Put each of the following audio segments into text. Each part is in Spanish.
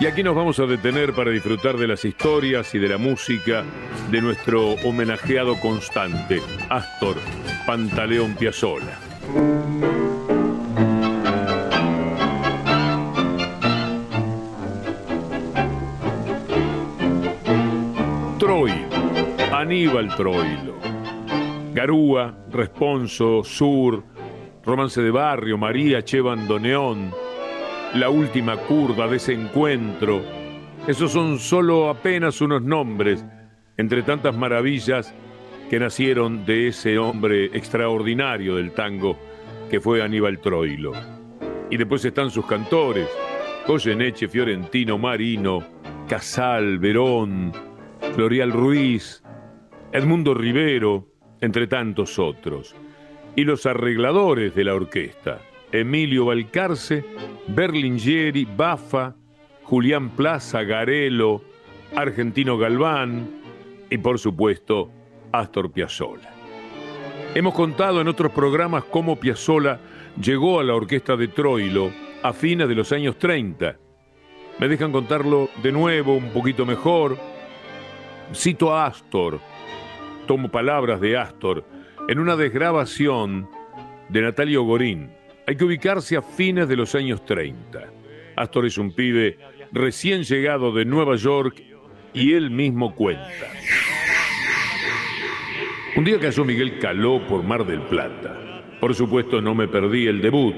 Y aquí nos vamos a detener para disfrutar de las historias y de la música de nuestro homenajeado constante, Astor Pantaleón Piazzola. Troilo, Aníbal Troilo. Garúa, Responso, Sur, Romance de Barrio, María Che Bandoneón, La Última Curva, Desencuentro. Esos son solo apenas unos nombres entre tantas maravillas que nacieron de ese hombre extraordinario del tango que fue Aníbal Troilo. Y después están sus cantores, Goyeneche, Fiorentino, Marino, Casal, Verón, Florial Ruiz, Edmundo Rivero, entre tantos otros. Y los arregladores de la orquesta, Emilio Valcarce, Berlingeri, Bafa, Julián Plaza, Garelo, Argentino Galván y por supuesto Astor Piazzolla. Hemos contado en otros programas cómo Piazzolla llegó a la orquesta de Troilo a fines de los años 30. Me dejan contarlo de nuevo, un poquito mejor. Cito a Astor, tomo palabras de Astor, en una desgrabación de Natalio Gorín. Hay que ubicarse a fines de los años 30. Astor es un pibe recién llegado de Nueva York y él mismo cuenta. Un día cayó Miguel Caló por Mar del Plata. Por supuesto no me perdí el debut.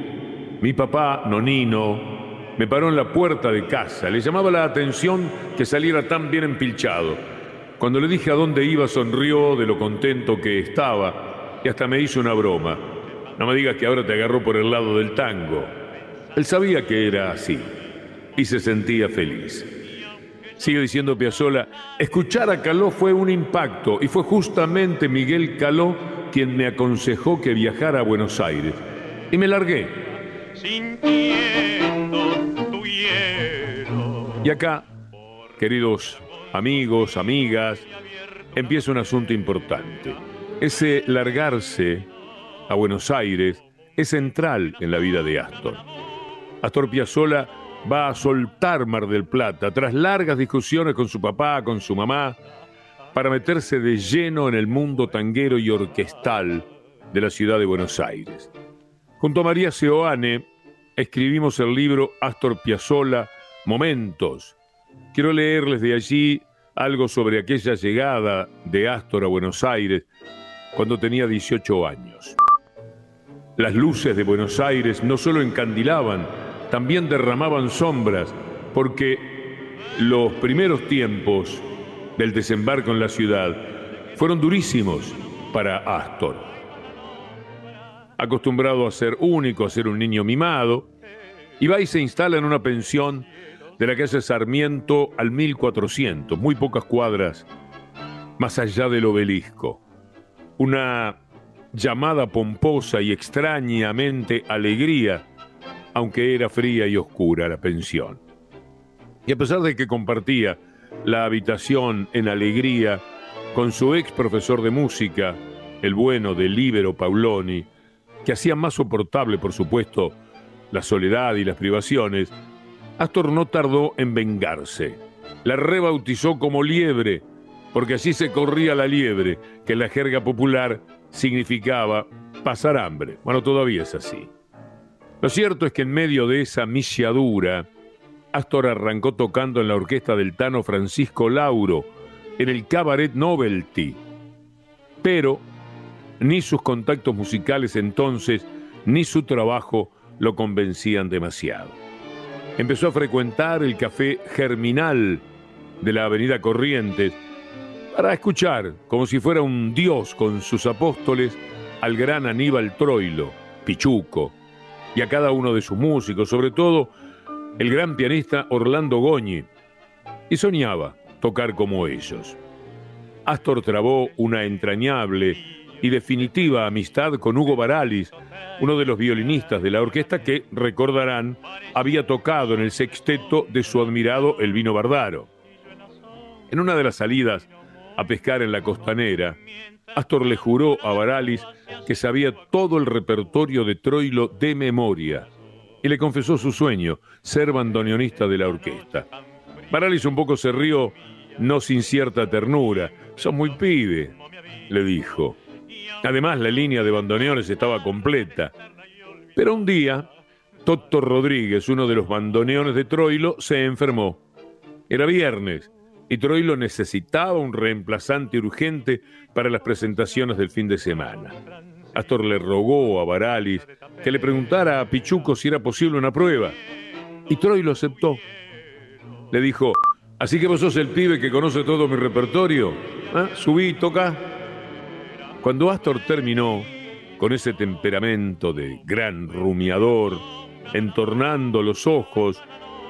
Mi papá, Nonino, me paró en la puerta de casa. Le llamaba la atención que saliera tan bien empilchado. Cuando le dije a dónde iba, sonrió de lo contento que estaba y hasta me hizo una broma. No me digas que ahora te agarró por el lado del tango. Él sabía que era así y se sentía feliz. Sigue diciendo Piazzolla, escuchar a Caló fue un impacto y fue justamente Miguel Caló quien me aconsejó que viajara a Buenos Aires. Y me largué. Y acá, queridos amigos, amigas, empieza un asunto importante. Ese largarse a Buenos Aires es central en la vida de Astor. Astor Piazzolla va a soltar Mar del Plata tras largas discusiones con su papá, con su mamá, para meterse de lleno en el mundo tanguero y orquestal de la ciudad de Buenos Aires. Junto a María Seoane escribimos el libro Astor Piazzolla, Momentos. Quiero leerles de allí algo sobre aquella llegada de Astor a Buenos Aires cuando tenía 18 años. Las luces de Buenos Aires no solo encandilaban, también derramaban sombras, porque los primeros tiempos del desembarco en la ciudad fueron durísimos para Astor. Acostumbrado a ser único, a ser un niño mimado, y se instala en una pensión de la calle Sarmiento al 1400, muy pocas cuadras más allá del obelisco. Una llamada pomposa y extrañamente alegría aunque era fría y oscura la pensión. Y a pesar de que compartía la habitación en alegría con su ex profesor de música, el bueno de Libero Pauloni, que hacía más soportable, por supuesto, la soledad y las privaciones, Astor no tardó en vengarse. La rebautizó como liebre, porque así se corría la liebre, que en la jerga popular significaba pasar hambre. Bueno, todavía es así. Lo cierto es que en medio de esa misiadura, Astor arrancó tocando en la orquesta del Tano Francisco Lauro, en el Cabaret Novelty, Pero ni sus contactos musicales entonces, ni su trabajo lo convencían demasiado. Empezó a frecuentar el café Germinal de la Avenida Corrientes para escuchar, como si fuera un dios con sus apóstoles, al gran Aníbal Troilo, Pichuco, y a cada uno de sus músicos, sobre todo el gran pianista Orlando Goñi, y soñaba tocar como ellos. Astor trabó una entrañable y definitiva amistad con Hugo Baralis, uno de los violinistas de la orquesta que, recordarán, había tocado en el sexteto de su admirado Elvino Bardaro. En una de las salidas a pescar en la costanera, Astor le juró a Baralis que sabía todo el repertorio de Troilo de memoria y le confesó su sueño, ser bandoneonista de la orquesta. Baralis un poco se rió, no sin cierta ternura. Son muy pibe, le dijo. Además, la línea de bandoneones estaba completa. Pero un día, Toto Rodríguez, uno de los bandoneones de Troilo, se enfermó. Era viernes y Troilo necesitaba un reemplazante urgente para las presentaciones del fin de semana. Astor le rogó a Baralis que le preguntara a Pichuco si era posible una prueba. Y Troilo aceptó. Le dijo, así que vos sos el pibe que conoce todo mi repertorio. ¿Ah? Subí, toca. Cuando Astor terminó, con ese temperamento de gran rumiador, entornando los ojos,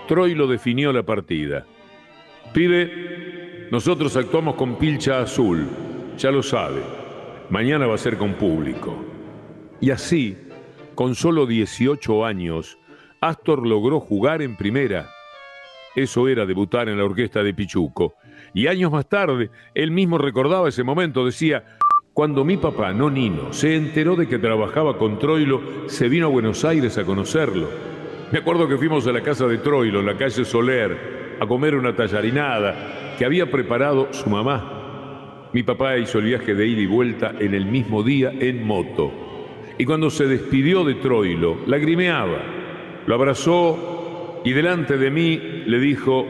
Troilo definió la partida. Pibe, nosotros actuamos con pilcha azul, ya lo sabe. Mañana va a ser con público. Y así, con solo 18 años, Astor logró jugar en primera. Eso era debutar en la orquesta de Pichuco. Y años más tarde, él mismo recordaba ese momento, decía, cuando mi papá, no Nino, se enteró de que trabajaba con Troilo, se vino a Buenos Aires a conocerlo. Me acuerdo que fuimos a la casa de Troilo, en la calle Soler, a comer una tallarinada que había preparado su mamá. Mi papá hizo el viaje de ida y vuelta en el mismo día en moto. Y cuando se despidió de Troilo, lagrimeaba. Lo abrazó y delante de mí le dijo,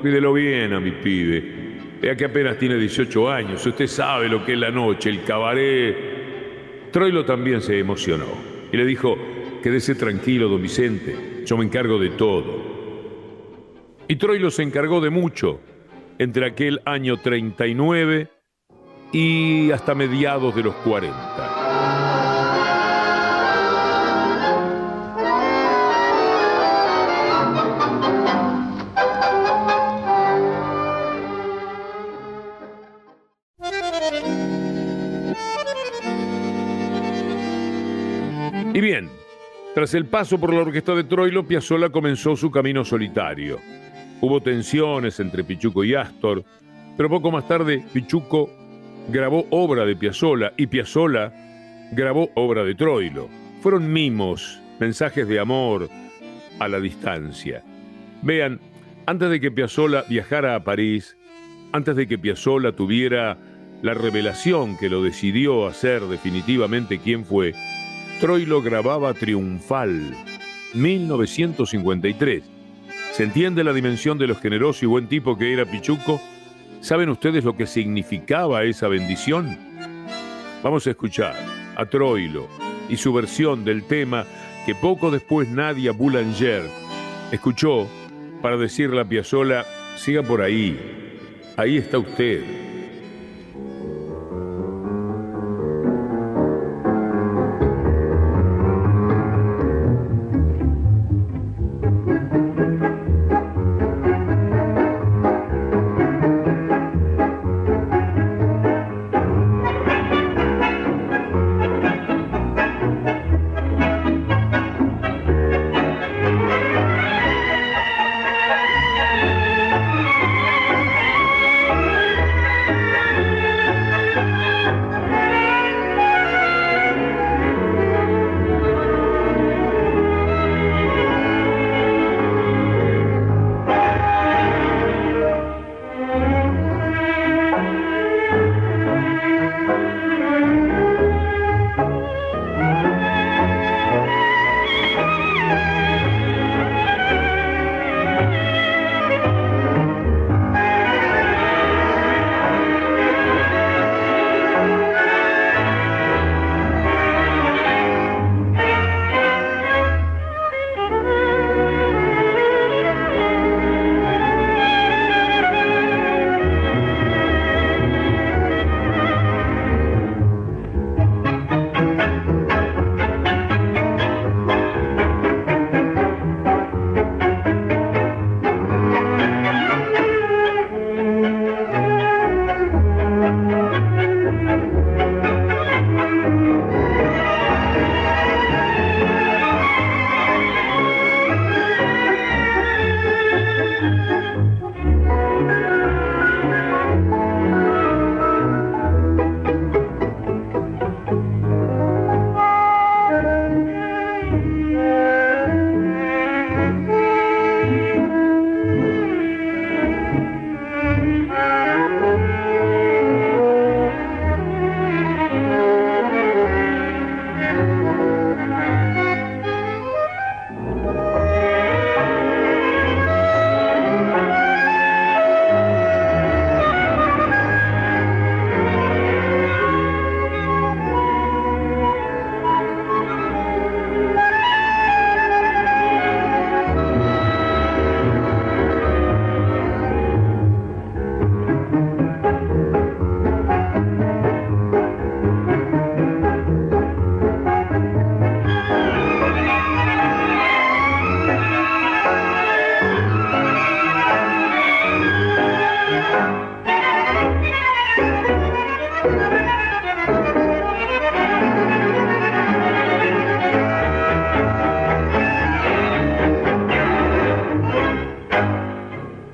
cuídelo bien a mi pibe Vea que apenas tiene 18 años, usted sabe lo que es la noche, el cabaret. Troilo también se emocionó y le dijo, quédese tranquilo, don Vicente, yo me encargo de todo. Y Troilo se encargó de mucho entre aquel año 39 y hasta mediados de los 40. Y bien, tras el paso por la orquesta de Troilo, Piazzolla comenzó su camino solitario. Hubo tensiones entre Pichuco y Astor, pero poco más tarde Pichuco grabó obra de Piazzolla y Piazzolla grabó obra de Troilo. Fueron mimos, mensajes de amor a la distancia. Vean, antes de que Piazzolla viajara a París, antes de que Piazzolla tuviera la revelación que lo decidió hacer definitivamente quién fue, Troilo grababa Triunfal, 1953. ¿Se entiende la dimensión de lo generoso y buen tipo que era Pichuco? ¿Saben ustedes lo que significaba esa bendición? Vamos a escuchar a Troilo y su versión del tema que poco después Nadia Boulanger escuchó para decirle a Piazzolla, siga por ahí, ahí está usted.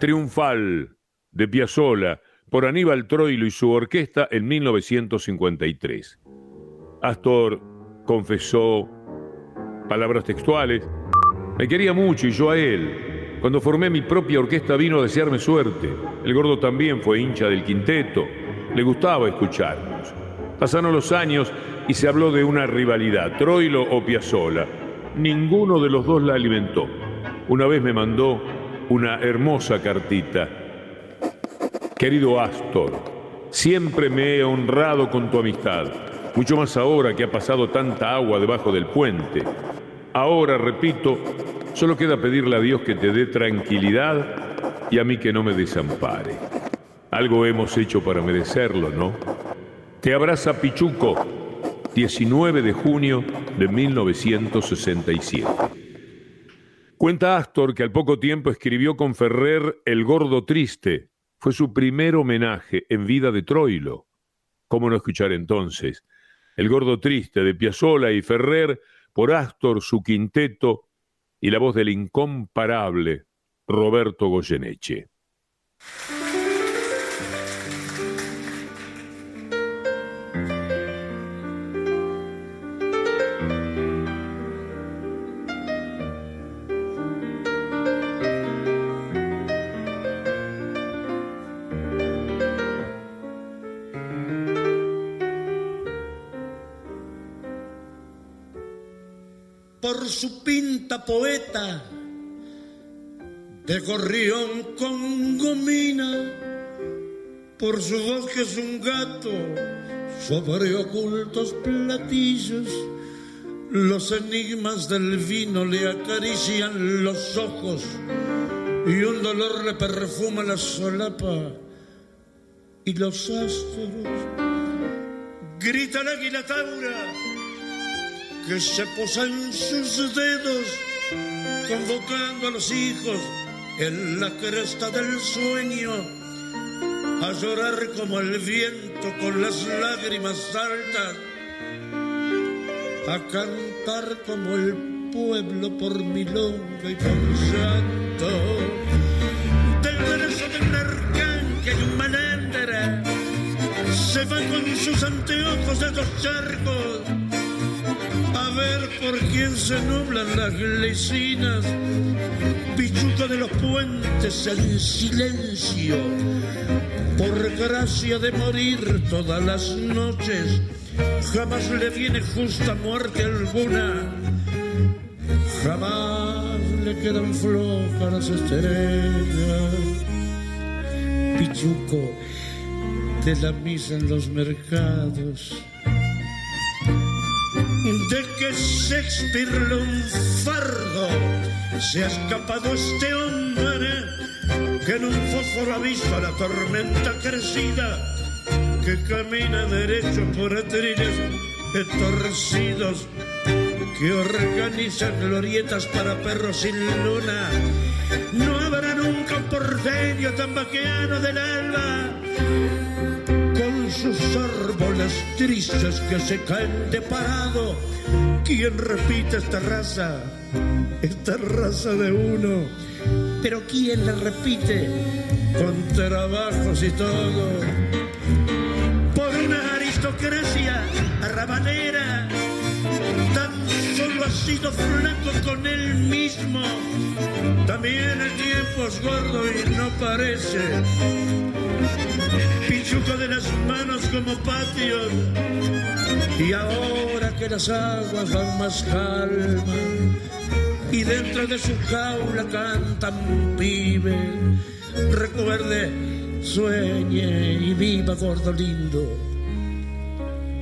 Triunfal de Piazzolla por Aníbal Troilo y su orquesta en 1953. Astor confesó, palabras textuales, me quería mucho y yo a él. Cuando formé mi propia orquesta vino a desearme suerte. El gordo también fue hincha del quinteto. Le gustaba escucharnos. Pasaron los años y se habló de una rivalidad, Troilo o Piazzolla. Ninguno de los dos la alimentó. Una vez me mandó una hermosa cartita. Querido Astor, siempre me he honrado con tu amistad, mucho más ahora que ha pasado tanta agua debajo del puente. Ahora, repito, solo queda pedirle a Dios que te dé tranquilidad y a mí que no me desampare. Algo hemos hecho para merecerlo, ¿no? Te abraza Pichuco, 19 de junio de 1967. Cuenta Astor que al poco tiempo escribió con Ferrer El Gordo Triste. Fue su primer homenaje en vida de Troilo. ¿Cómo no escuchar entonces? El Gordo Triste de Piazzolla y Ferrer por Astor, su quinteto y la voz del incomparable Roberto Goyeneche. Por su pinta poeta de gorrión con gomina, por su voz que es un gato sobre ocultos platillos. Los enigmas del vino le acarician los ojos y un dolor le perfuma la solapa y los astros. Grita el águila taura que se posa en sus dedos, convocando a los hijos en la cresta del sueño, a llorar como el viento con las lágrimas altas, a cantar como el pueblo por milonga y por santo, del verso del arcángel y un malandra, se va con sus anteojos de dos charcos ver por quién se nublan las lecinas, pichuca de los puentes en silencio, por gracia de morir todas las noches, jamás le viene justa muerte alguna, jamás le quedan flojas las estrellas. Pichuco de la misa en los mercados de que Shakespeare fardo se ha escapado este hombre que en un fósforo ha visto a la tormenta crecida que camina derecho por atriles torcidos que organizan glorietas para perros sin luna. No habrá nunca un porteño tan vaqueano del alma sus árboles tristes que se caen de parado. ¿Quién repite esta raza? Esta raza de uno. Pero ¿quién la repite? Con trabajos y todo. Por una aristocracia arrabalera. Tan solo ha sido flaco con él mismo. También el tiempo es gordo y no parece pichuco de las manos como patios. Y ahora que las aguas van más calma y dentro de su jaula cantan pibe, recuerde, sueñe y viva gordo lindo,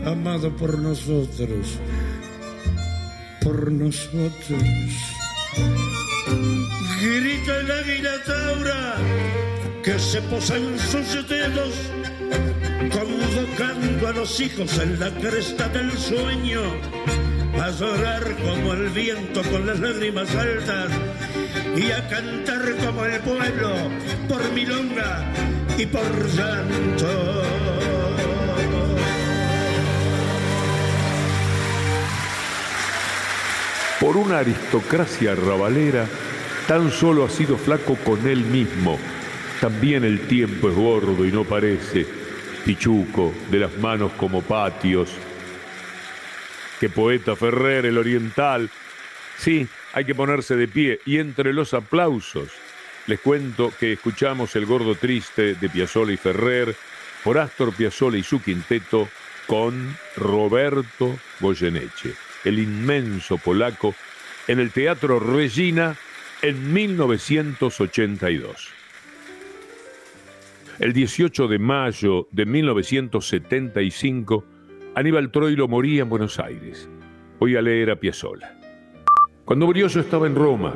amado por nosotros, por nosotros. Grita el águila taura que se posa en sus dedos, convocando a los hijos en la cresta del sueño, a llorar como el viento con las lágrimas altas y a cantar como el pueblo por milonga y por llanto. Por una aristocracia rabalera, tan solo ha sido flaco con él mismo También el tiempo es gordo y no parece pichuco de las manos como patios. Que poeta Ferrer, el oriental. Sí, hay que ponerse de pie y entre los aplausos les cuento que escuchamos El Gordo Triste de Piazzolla y Ferrer por Astor Piazzolla y su quinteto con Roberto Goyeneche, el inmenso polaco, en el Teatro Regina en 1982. El 18 de mayo de 1975, Aníbal Troilo moría en Buenos Aires. Voy a leer a Piazzolla. Cuando murió yo estaba en Roma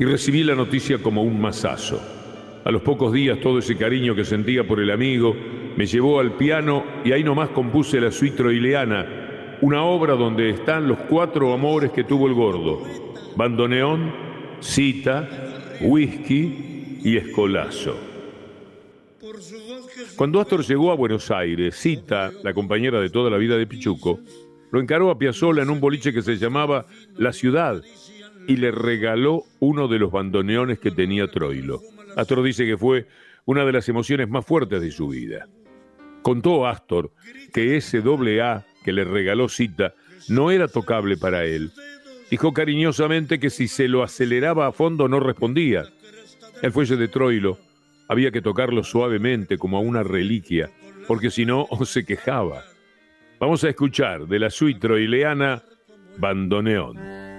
y recibí la noticia como un masazo. A los pocos días todo ese cariño que sentía por el amigo me llevó al piano y ahí nomás compuse la suite troileana, una obra donde están los cuatro amores que tuvo el gordo, bandoneón, cita, whisky y escolazo. Cuando Astor llegó a Buenos Aires, Cita, la compañera de toda la vida de Pichuco, lo encaró a Piazzolla en un boliche que se llamaba La Ciudad y le regaló uno de los bandoneones que tenía Troilo. Astor dice que fue una de las emociones más fuertes de su vida. Contó Astor que ese doble A que le regaló Cita no era tocable para él. Dijo cariñosamente que si se lo aceleraba a fondo no respondía. El fuelle de Troilo había que tocarlo suavemente como a una reliquia, porque si no se quejaba. Vamos a escuchar de la suite troileana Bandoneón.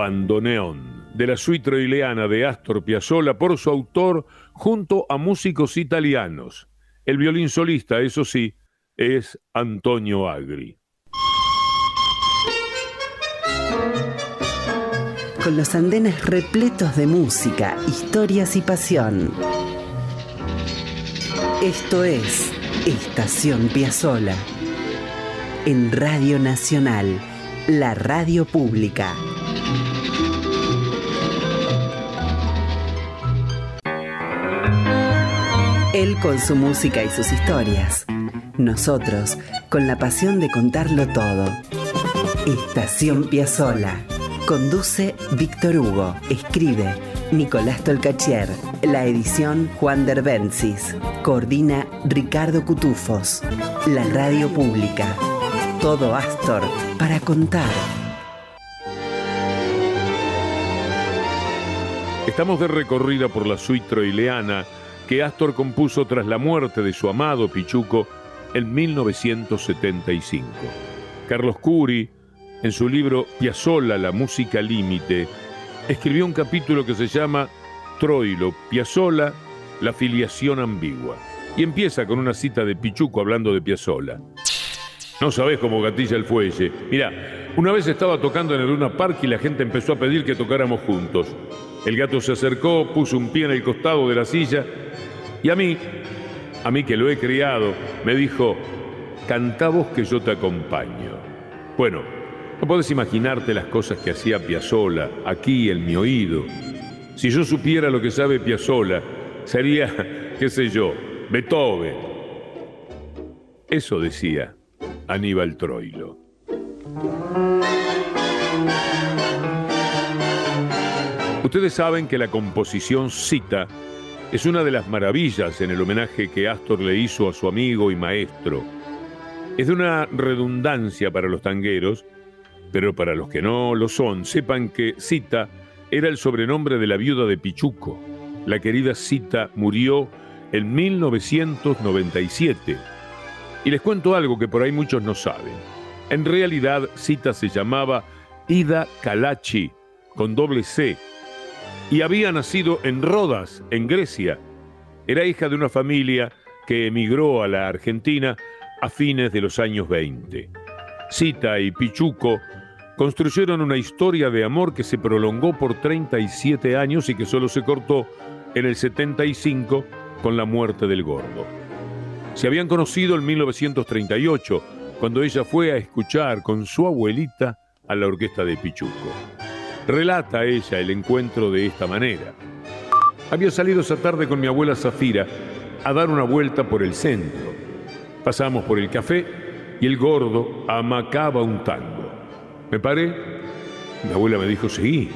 Bandoneón, de la suite troileana de Astor Piazzolla por su autor junto a músicos italianos. El violín solista, eso sí, es Antonio Agri. Con los andenes repletos de música, historias y pasión. Esto es Estación Piazzola. En Radio Nacional, la radio pública. Él con su música y sus historias. Nosotros con la pasión de contarlo todo. Estación Piazzola. Conduce Víctor Hugo. Escribe Nicolás Tolcachier. La edición Juan Derbencis. Coordina Ricardo Cutufos. La radio pública. Todo Astor para contar. Estamos de recorrida por la suite troileana que Astor compuso tras la muerte de su amado Pichuco en 1975. Carlos Curi, en su libro Piazzolla, la música límite, escribió un capítulo que se llama Troilo, Piazzolla, la filiación ambigua. Y empieza con una cita de Pichuco hablando de Piazzolla. No sabés cómo gatilla el fuelle. Mira, una vez estaba tocando en el Luna Park y la gente empezó a pedir que tocáramos juntos. El gato se acercó, puso un pie en el costado de la silla y a mí, a mí que lo he criado, me dijo, canta vos que yo te acompaño. Bueno, no podés imaginarte las cosas que hacía Piazzola aquí en mi oído. Si yo supiera lo que sabe Piazzola, sería, qué sé yo, Beethoven. Eso decía Aníbal Troilo. Ustedes saben que la composición cita es una de las maravillas en el homenaje que Astor le hizo a su amigo y maestro. Es de una redundancia para los tangueros, pero para los que no lo son, sepan que Cita era el sobrenombre de la viuda de Pichuco. La querida Cita murió en 1997. Y les cuento algo que por ahí muchos no saben. En realidad, Cita se llamaba Ida Kalachi, con doble C, y había nacido en Rodas, en Grecia. Era hija de una familia que emigró a la Argentina a fines de los años 20. Cita y Pichuco construyeron una historia de amor que se prolongó por 37 años y que solo se cortó en el 75 con la muerte del gordo. Se habían conocido en 1938, cuando ella fue a escuchar con su abuelita a la orquesta de Pichuco. Relata ella el encuentro de esta manera. Había salido esa tarde con mi abuela Zafira a dar una vuelta por el centro. Pasamos por el café y el gordo amacaba un tango. Me paré, mi abuela me dijo, seguí.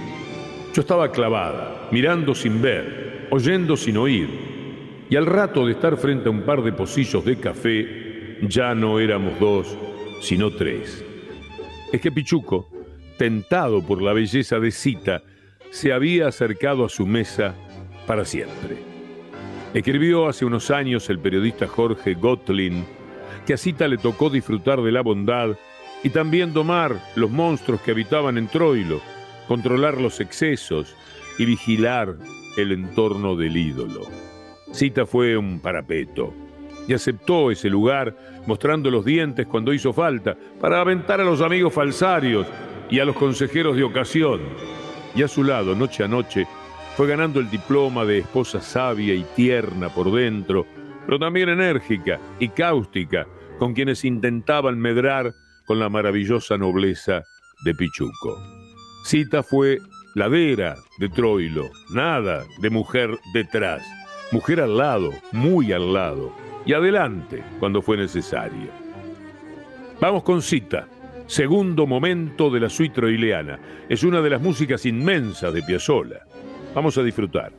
Yo estaba clavada, mirando sin ver, oyendo sin oír. Y al rato de estar frente a un par de pocillos de café, ya no éramos dos, sino tres. Es que Pichuco tentado por la belleza de Cita, se había acercado a su mesa para siempre. Escribió hace unos años el periodista Jorge Gotlin que a Cita le tocó disfrutar de la bondad y también domar los monstruos que habitaban en Troilo, controlar los excesos y vigilar el entorno del ídolo. Cita fue un parapeto y aceptó ese lugar mostrando los dientes cuando hizo falta para aventar a los amigos falsarios y a los consejeros de ocasión. Y a su lado, noche a noche, fue ganando el diploma de esposa sabia y tierna por dentro, pero también enérgica y cáustica, con quienes intentaban medrar con la maravillosa nobleza de Pichuco. Cita fue ladera de Troilo, nada de mujer detrás, mujer al lado, muy al lado, y adelante cuando fue necesario. Vamos con Cita, segundo momento de la suite troileana. Es una de las músicas inmensas de Piazzolla. Vamos a disfrutar.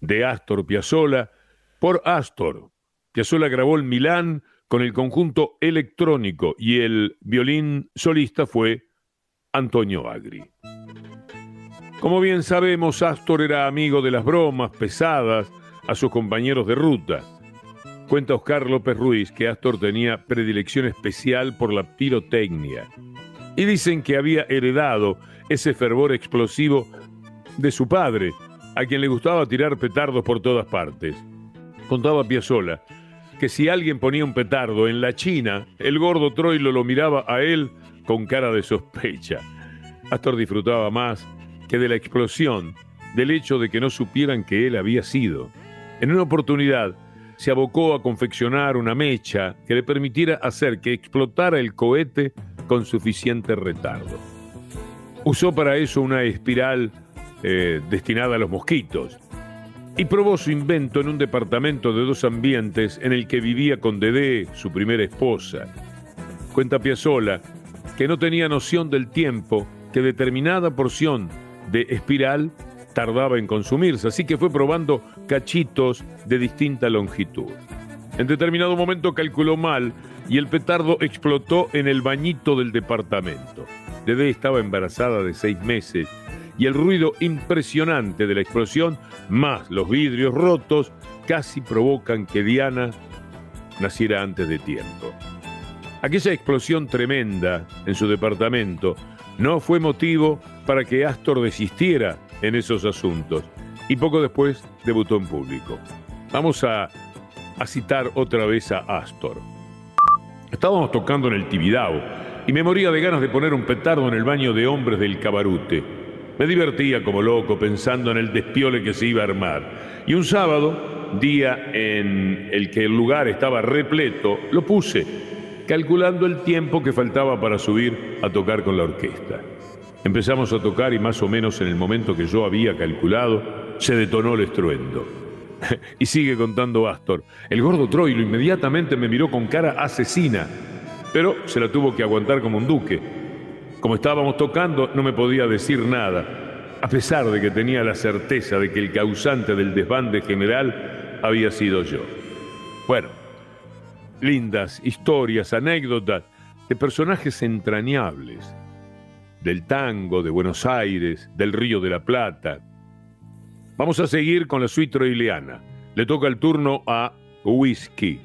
De Astor Piazzolla por Astor. Piazzolla grabó en Milán con el conjunto electrónico y el violín solista fue Antonio Agri. Como bien sabemos, Astor era amigo de las bromas pesadas a sus compañeros de ruta. Cuenta Oscar López Ruiz que Astor tenía predilección especial por la pirotecnia. Y dicen que había heredado ese fervor explosivo de su padre, a quien le gustaba tirar petardos por todas partes. Contaba Piazzolla que si alguien ponía un petardo en la China, el gordo Troilo lo miraba a él con cara de sospecha. Astor disfrutaba más que de la explosión, del hecho de que no supieran que él había sido. En una oportunidad, se abocó a confeccionar una mecha que le permitiera hacer que explotara el cohete con suficiente retardo. Usó para eso una espiral eh, destinada a los mosquitos y probó su invento en un departamento de dos ambientes en el que vivía con Dedé, su primera esposa. Cuenta Piazzola que no tenía noción del tiempo que determinada porción de espiral tardaba en consumirse, así que fue probando cachitos de distinta longitud. En determinado momento calculó mal y el petardo explotó en el bañito del departamento. Dede estaba embarazada de seis meses y el ruido impresionante de la explosión, más los vidrios rotos, casi provocan que Diana naciera antes de tiempo. Aquella explosión tremenda en su departamento no fue motivo para que Astor desistiera en esos asuntos y poco después debutó en público. Vamos a, citar otra vez a Astor. Estábamos tocando en el Tibidabo y me moría de ganas de poner un petardo en el baño de hombres del Cabarute. Me divertía como loco pensando en el despiole que se iba a armar. Y un sábado, día en el que el lugar estaba repleto, lo puse, calculando el tiempo que faltaba para subir a tocar con la orquesta. Empezamos a tocar y más o menos en el momento que yo había calculado, se detonó el estruendo. y sigue contando Astor. El gordo Troilo inmediatamente me miró con cara asesina, pero se la tuvo que aguantar como un duque. Como estábamos tocando, no me podía decir nada, a pesar de que tenía la certeza de que el causante del desbande general había sido yo. Bueno, lindas historias, anécdotas de personajes entrañables del tango, de Buenos Aires, del Río de la Plata. Vamos a seguir con la suite troileana. Le toca el turno a Whisky.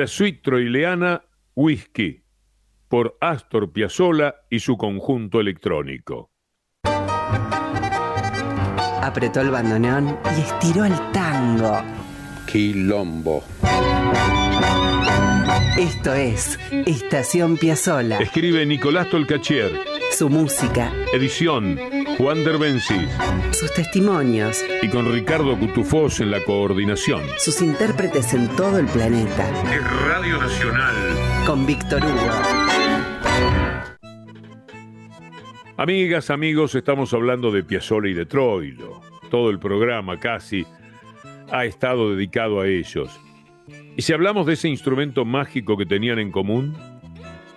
La suite troileana Whisky, por Astor Piazzolla y su conjunto electrónico. Apretó el bandoneón y estiró el tango. Quilombo. Esto es Estación Piazzolla. Escribe Nicolás Tolcachier. Su música. Edición Juan Derbencis. Sus testimonios. Y con Ricardo Cutufós en la coordinación. Sus intérpretes en todo el planeta. Es Radio Nacional. Con Víctor Hugo. Amigas, amigos, estamos hablando de Piazzolla y de Troilo. Todo el programa casi ha estado dedicado a ellos. Y si hablamos de ese instrumento mágico que tenían en común,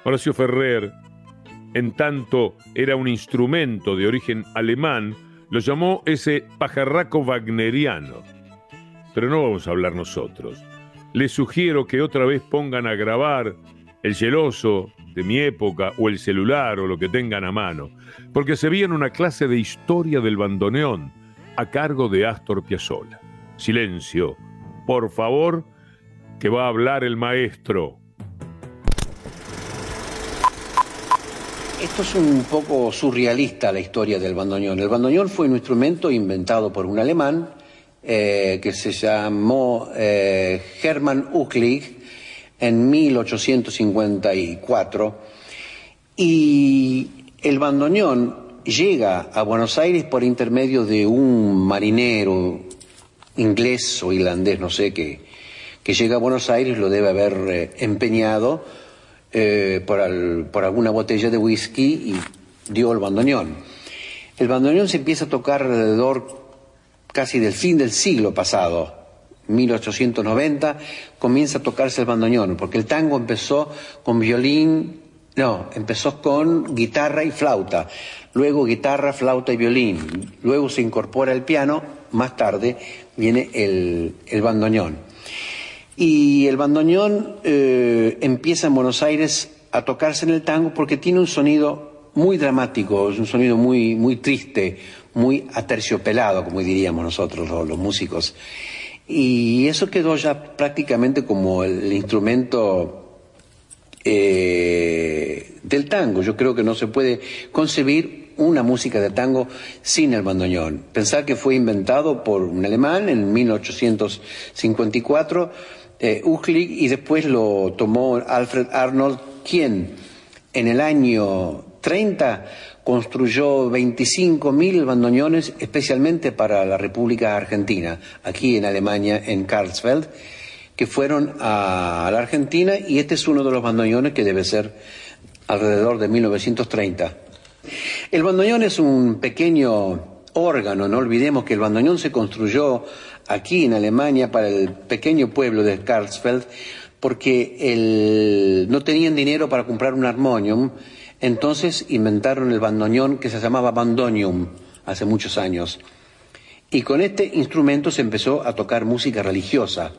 Horacio Ferrer, en tanto era un instrumento de origen alemán, lo llamó ese pajarraco wagneriano. Pero no vamos a hablar nosotros. Les sugiero que otra vez pongan a grabar el celoso de mi época o el celular o lo que tengan a mano, porque se en una clase de historia del bandoneón a cargo de Astor Piazzolla. Silencio, por favor, que va a hablar el maestro. Esto es un poco surrealista la historia del bandoneón. El bandoneón fue un instrumento inventado por un alemán eh, que se llamó eh, Hermann Ucklig en 1854 y el bandoneón llega a Buenos Aires por intermedio de un marinero inglés o irlandés, no sé, que, que llega a Buenos Aires, lo debe haber eh, empeñado eh, por, alguna botella de whisky y dio el bandoneón. El bandoneón se empieza a tocar alrededor casi del fin del siglo pasado, 1890, comienza a tocarse el bandoneón, porque el tango empezó con violín, no, empezó con guitarra y flauta, luego guitarra, flauta y violín, luego se incorpora el piano, más tarde viene el, el bandoneón. Y el bandoneón eh, empieza en Buenos Aires a tocarse en el tango porque tiene un sonido muy dramático, un sonido muy, muy triste, muy aterciopelado, como diríamos nosotros los, músicos. Y eso quedó ya prácticamente como el, instrumento eh, del tango. Yo creo que no se puede concebir una música de tango sin el bandoneón. Pensar que fue inventado por un alemán en 1854, eh, y después lo tomó Alfred Arnold, quien en el año 30 construyó 25.000 bandoneones especialmente para la República Argentina, aquí en Alemania, en Karlsfeld, que fueron a la Argentina y este es uno de los bandoneones que debe ser alrededor de 1930. El bandoneón es un pequeño órgano, no olvidemos que el bandoneón se construyó aquí en Alemania para el pequeño pueblo de Karlsfeld porque no tenían dinero para comprar un armonium, entonces inventaron el bandoneón que se llamaba bandonium hace muchos años. Y con este instrumento se empezó a tocar música religiosa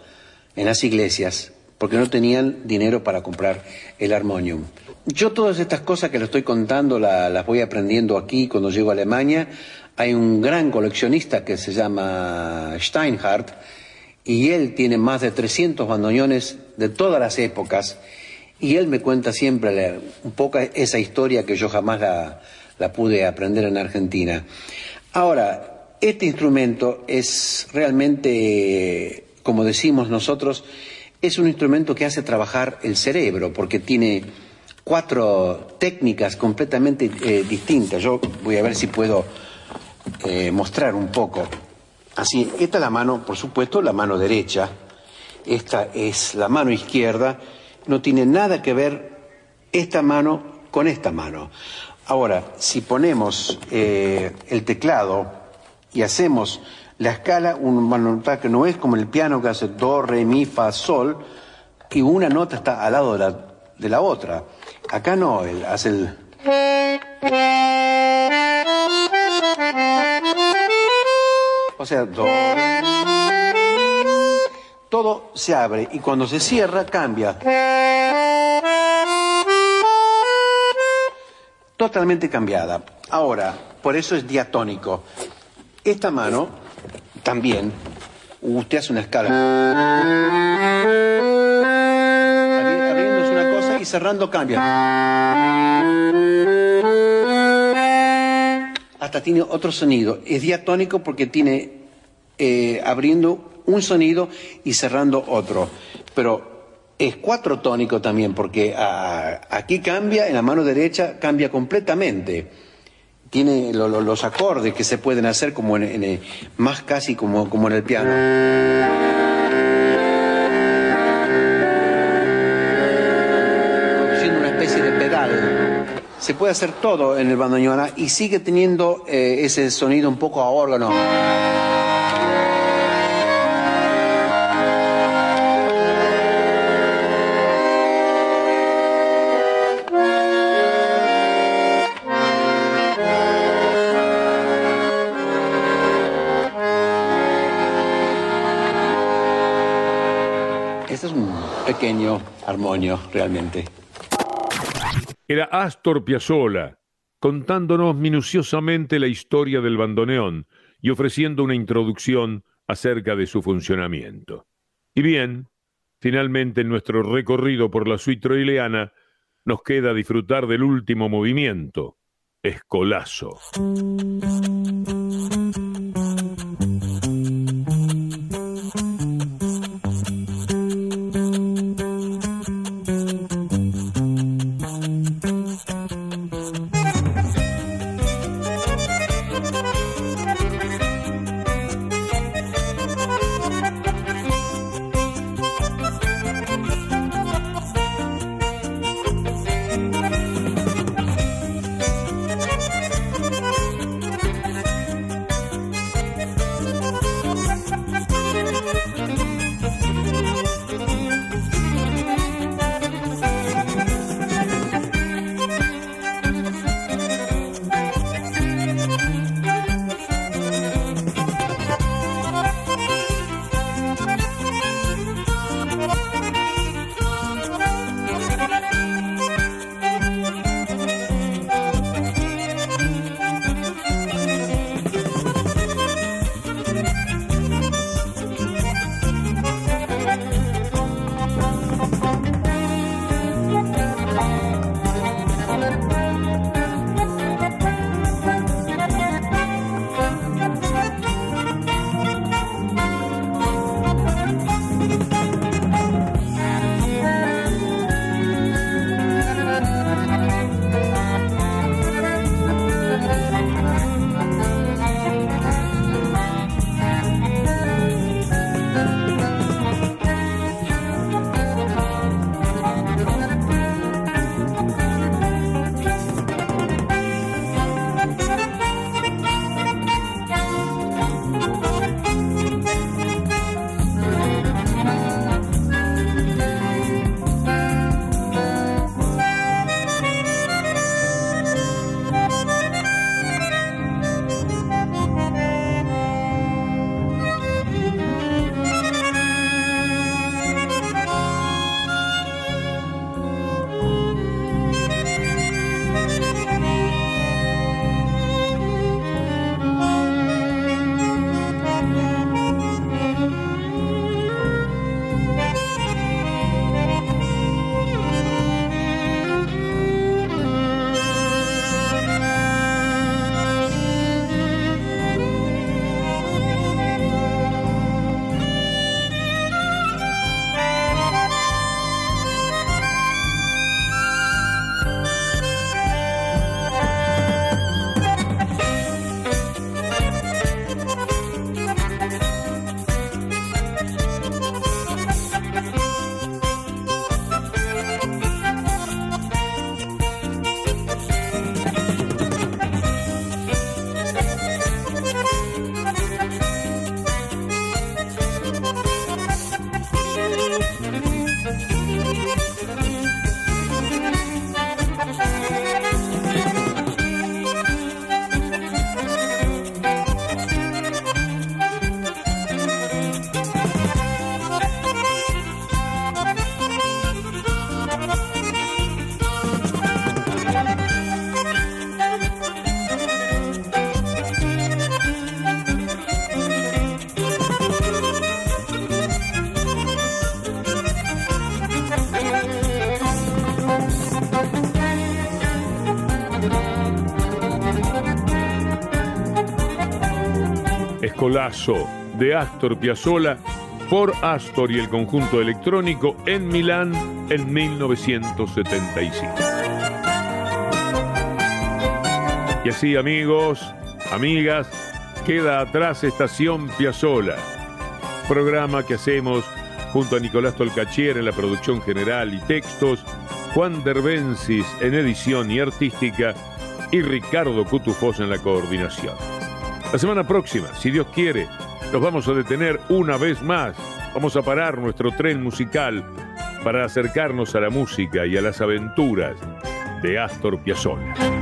en las iglesias, porque no tenían dinero para comprar el armonium. Yo todas estas cosas que le estoy contando las voy aprendiendo aquí cuando llego a Alemania. Hay un gran coleccionista que se llama Steinhardt y él tiene más de 300 bandoneones de todas las épocas y él me cuenta siempre un poco esa historia que yo jamás la, la pude aprender en Argentina. Ahora, este instrumento es realmente, como decimos nosotros, es un instrumento que hace trabajar el cerebro porque tiene cuatro técnicas completamente eh, distintas. Yo voy a ver si puedo eh, mostrar un poco. Así, esta es la mano, por supuesto, la mano derecha. Esta es la mano izquierda. No tiene nada que ver esta mano con esta mano. Ahora, si ponemos eh, el teclado y hacemos la escala, un nota que no es como el piano que hace do, re, mi, fa, sol, y una nota está al lado de la, de la otra. Acá no, él hace el... O sea, do, todo se abre y cuando se cierra cambia. Totalmente cambiada. Ahora, por eso es diatónico. Esta mano también, usted hace una escala. Abri- Abriéndose una cosa y cerrando cambia. Hasta tiene otro sonido. Es diatónico porque tiene eh, abriendo un sonido y cerrando otro. Pero es cuatrotónico también porque ah, aquí cambia, en la mano derecha cambia completamente. Tiene lo- lo- los acordes que se pueden hacer como en, en, eh, más casi como, como en el piano. Produciendo una especie de pedal. Se puede hacer todo en el bandoneona y sigue teniendo eh, ese sonido un poco a órgano. Pequeño armonio realmente. Era Astor Piazzolla, contándonos minuciosamente la historia del bandoneón y ofreciendo una introducción acerca de su funcionamiento. Y bien, finalmente en nuestro recorrido por la suite troileana nos queda disfrutar del último movimiento, Escolazo. Escolazo de Astor Piazzolla por Astor y el conjunto electrónico en Milán en 1975. Y así amigos, amigas, queda atrás Estación Piazzola, programa que hacemos junto a Nicolás Tolcachier en la producción general y textos, Juan Derbensis en edición y artística y Ricardo Cutufós en la coordinación. La semana próxima, si Dios quiere, nos vamos a detener una vez más. Vamos a parar nuestro tren musical para acercarnos a la música y a las aventuras de Astor Piazzolla.